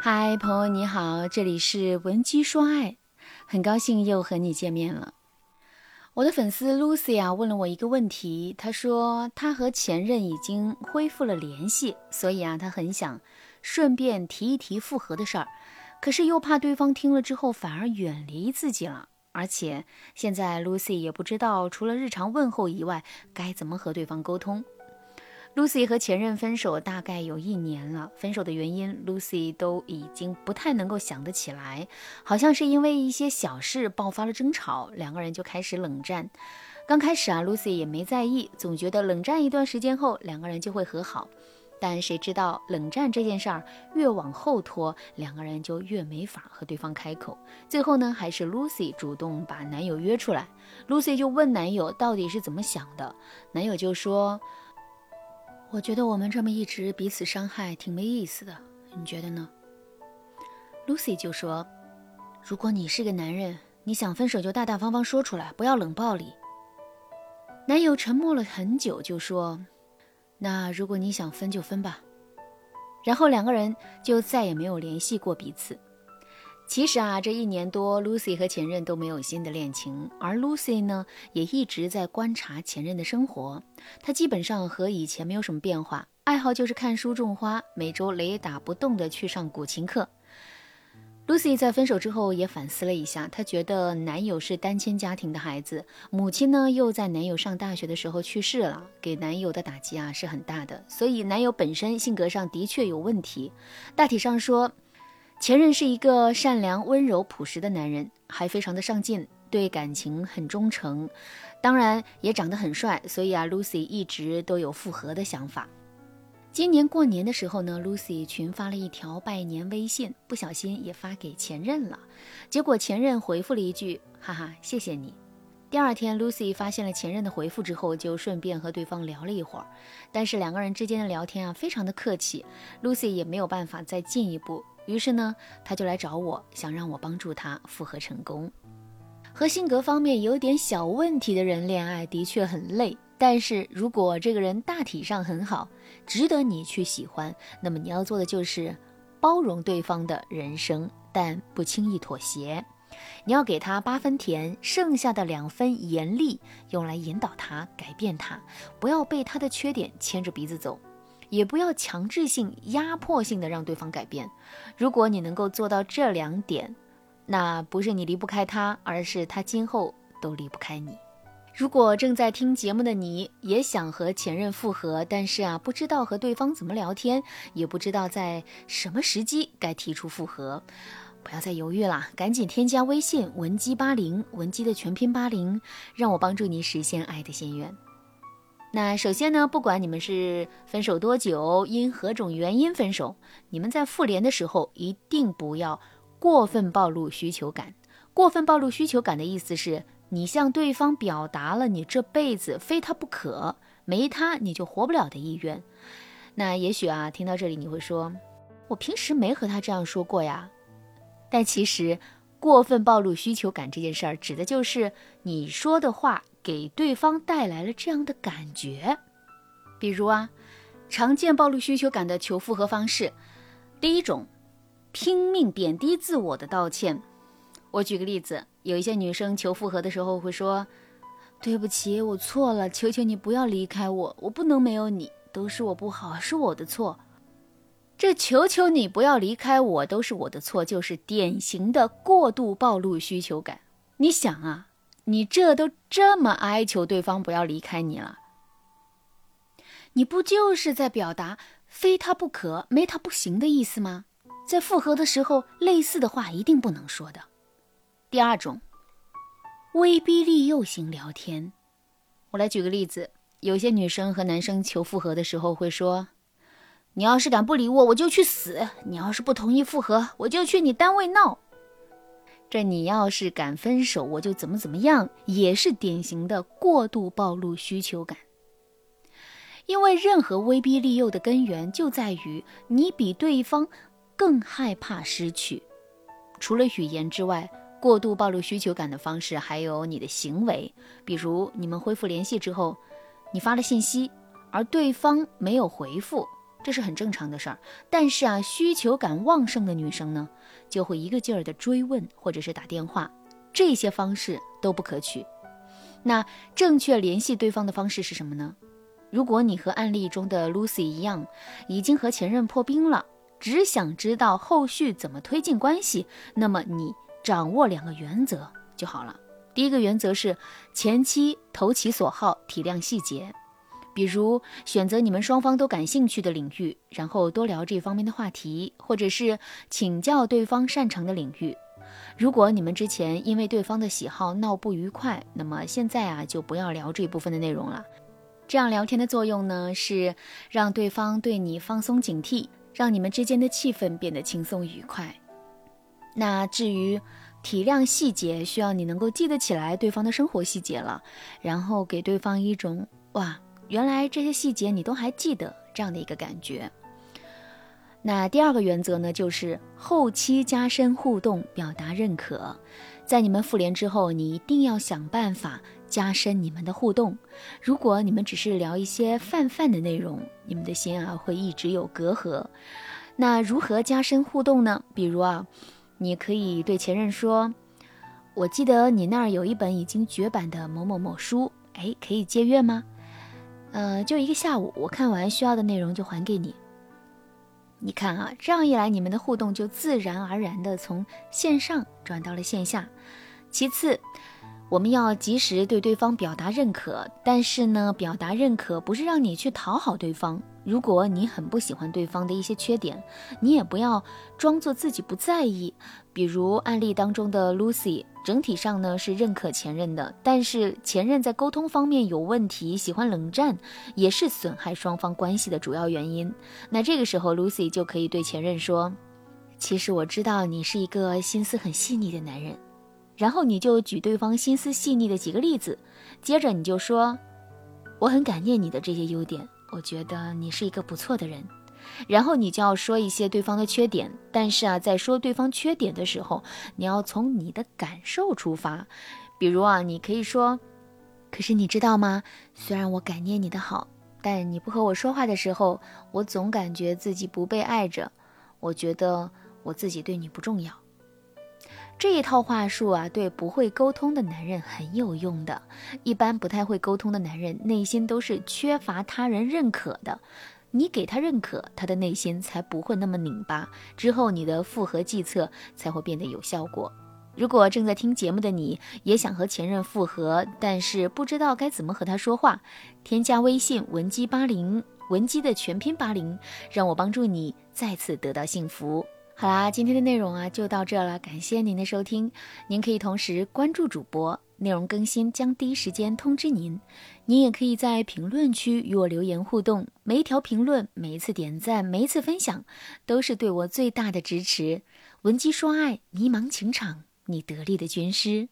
嗨，朋友你好，这里是文姬说爱，很高兴又和你见面了。我的粉丝 Lucy 啊问了我一个问题，她说她和前任已经恢复了联系，所以啊她很想顺便提一提复合的事儿，可是又怕对方听了之后反而远离自己了，而且现在 Lucy 也不知道除了日常问候以外该怎么和对方沟通。Lucy 和前任分手大概有一年了，分手的原因 Lucy 都已经不太能够想得起来，好像是因为一些小事爆发了争吵，两个人就开始冷战。刚开始啊，Lucy 也没在意，总觉得冷战一段时间后两个人就会和好。但谁知道冷战这件事儿越往后拖，两个人就越没法和对方开口。最后呢，还是 Lucy 主动把男友约出来，Lucy 就问男友到底是怎么想的，男友就说。我觉得我们这么一直彼此伤害挺没意思的，你觉得呢？Lucy 就说：“如果你是个男人，你想分手就大大方方说出来，不要冷暴力。”男友沉默了很久，就说：“那如果你想分就分吧。”然后两个人就再也没有联系过彼此。其实啊，这一年多，Lucy 和前任都没有新的恋情，而 Lucy 呢，也一直在观察前任的生活。她基本上和以前没有什么变化，爱好就是看书种花，每周雷打不动的去上古琴课。Lucy 在分手之后也反思了一下，她觉得男友是单亲家庭的孩子，母亲呢又在男友上大学的时候去世了，给男友的打击啊是很大的，所以男友本身性格上的确有问题。大体上说。前任是一个善良、温柔、朴实的男人，还非常的上进，对感情很忠诚，当然也长得很帅，所以啊，Lucy 一直都有复合的想法。今年过年的时候呢，Lucy 群发了一条拜年微信，不小心也发给前任了，结果前任回复了一句：“哈哈，谢谢你。”第二天，Lucy 发现了前任的回复之后，就顺便和对方聊了一会儿，但是两个人之间的聊天啊，非常的客气，Lucy 也没有办法再进一步。于是呢，他就来找我，想让我帮助他复合成功。和性格方面有点小问题的人恋爱的确很累，但是如果这个人大体上很好，值得你去喜欢，那么你要做的就是包容对方的人生，但不轻易妥协。你要给他八分甜，剩下的两分严厉，用来引导他改变他，不要被他的缺点牵着鼻子走。也不要强制性、压迫性的让对方改变。如果你能够做到这两点，那不是你离不开他，而是他今后都离不开你。如果正在听节目的你也想和前任复合，但是啊，不知道和对方怎么聊天，也不知道在什么时机该提出复合，不要再犹豫了，赶紧添加微信文姬八零，文姬的全拼八零，让我帮助你实现爱的心愿。那首先呢，不管你们是分手多久，因何种原因分手，你们在复联的时候一定不要过分暴露需求感。过分暴露需求感的意思是你向对方表达了你这辈子非他不可，没他你就活不了的意愿。那也许啊，听到这里你会说，我平时没和他这样说过呀。但其实，过分暴露需求感这件事儿，指的就是你说的话。给对方带来了这样的感觉，比如啊，常见暴露需求感的求复合方式，第一种，拼命贬低自我的道歉。我举个例子，有一些女生求复合的时候会说：“对不起，我错了，求求你不要离开我，我不能没有你，都是我不好，是我的错。”这“求求你不要离开我，都是我的错”，就是典型的过度暴露需求感。你想啊。你这都这么哀求对方不要离开你了，你不就是在表达非他不可、没他不行的意思吗？在复合的时候，类似的话一定不能说的。第二种，威逼利诱型聊天，我来举个例子：有些女生和男生求复合的时候会说：“你要是敢不理我，我就去死；你要是不同意复合，我就去你单位闹。”这你要是敢分手，我就怎么怎么样，也是典型的过度暴露需求感。因为任何威逼利诱的根源就在于你比对方更害怕失去。除了语言之外，过度暴露需求感的方式还有你的行为，比如你们恢复联系之后，你发了信息，而对方没有回复，这是很正常的事儿。但是啊，需求感旺盛的女生呢，就会一个劲儿的追问或者是打电话，这些方式都不可取。那正确联系对方的方式是什么呢？如果你和案例中的 Lucy 一样，已经和前任破冰了，只想知道后续怎么推进关系，那么你掌握两个原则就好了。第一个原则是前期投其所好，体谅细节，比如选择你们双方都感兴趣的领域，然后多聊这方面的话题，或者是请教对方擅长的领域。如果你们之前因为对方的喜好闹不愉快，那么现在啊就不要聊这部分的内容了。这样聊天的作用呢是让对方对你放松警惕，让你们之间的气氛变得轻松愉快。那至于，体谅细节需要你能够记得起来对方的生活细节了，然后给对方一种哇，原来这些细节你都还记得这样的一个感觉。那第二个原则呢，就是后期加深互动，表达认可。在你们复联之后，你一定要想办法加深你们的互动。如果你们只是聊一些泛泛的内容，你们的心啊会一直有隔阂。那如何加深互动呢？比如啊。你可以对前任说：“我记得你那儿有一本已经绝版的某某某书，哎，可以借阅吗？呃，就一个下午，我看完需要的内容就还给你。你看啊，这样一来，你们的互动就自然而然的从线上转到了线下。其次，我们要及时对对方表达认可，但是呢，表达认可不是让你去讨好对方。”如果你很不喜欢对方的一些缺点，你也不要装作自己不在意。比如案例当中的 Lucy，整体上呢是认可前任的，但是前任在沟通方面有问题，喜欢冷战，也是损害双方关系的主要原因。那这个时候，Lucy 就可以对前任说：“其实我知道你是一个心思很细腻的男人。”然后你就举对方心思细腻的几个例子，接着你就说：“我很感念你的这些优点。”我觉得你是一个不错的人，然后你就要说一些对方的缺点，但是啊，在说对方缺点的时候，你要从你的感受出发，比如啊，你可以说，可是你知道吗？虽然我感念你的好，但你不和我说话的时候，我总感觉自己不被爱着，我觉得我自己对你不重要。这一套话术啊，对不会沟通的男人很有用的。一般不太会沟通的男人，内心都是缺乏他人认可的。你给他认可，他的内心才不会那么拧巴。之后你的复合计策才会变得有效果。如果正在听节目的你也想和前任复合，但是不知道该怎么和他说话，添加微信文姬八零，文姬的全拼八零，让我帮助你再次得到幸福。好啦，今天的内容啊就到这了，感谢您的收听。您可以同时关注主播，内容更新将第一时间通知您。您也可以在评论区与我留言互动，每一条评论、每一次点赞、每一次分享，都是对我最大的支持。闻鸡说爱，迷茫情场，你得力的军师。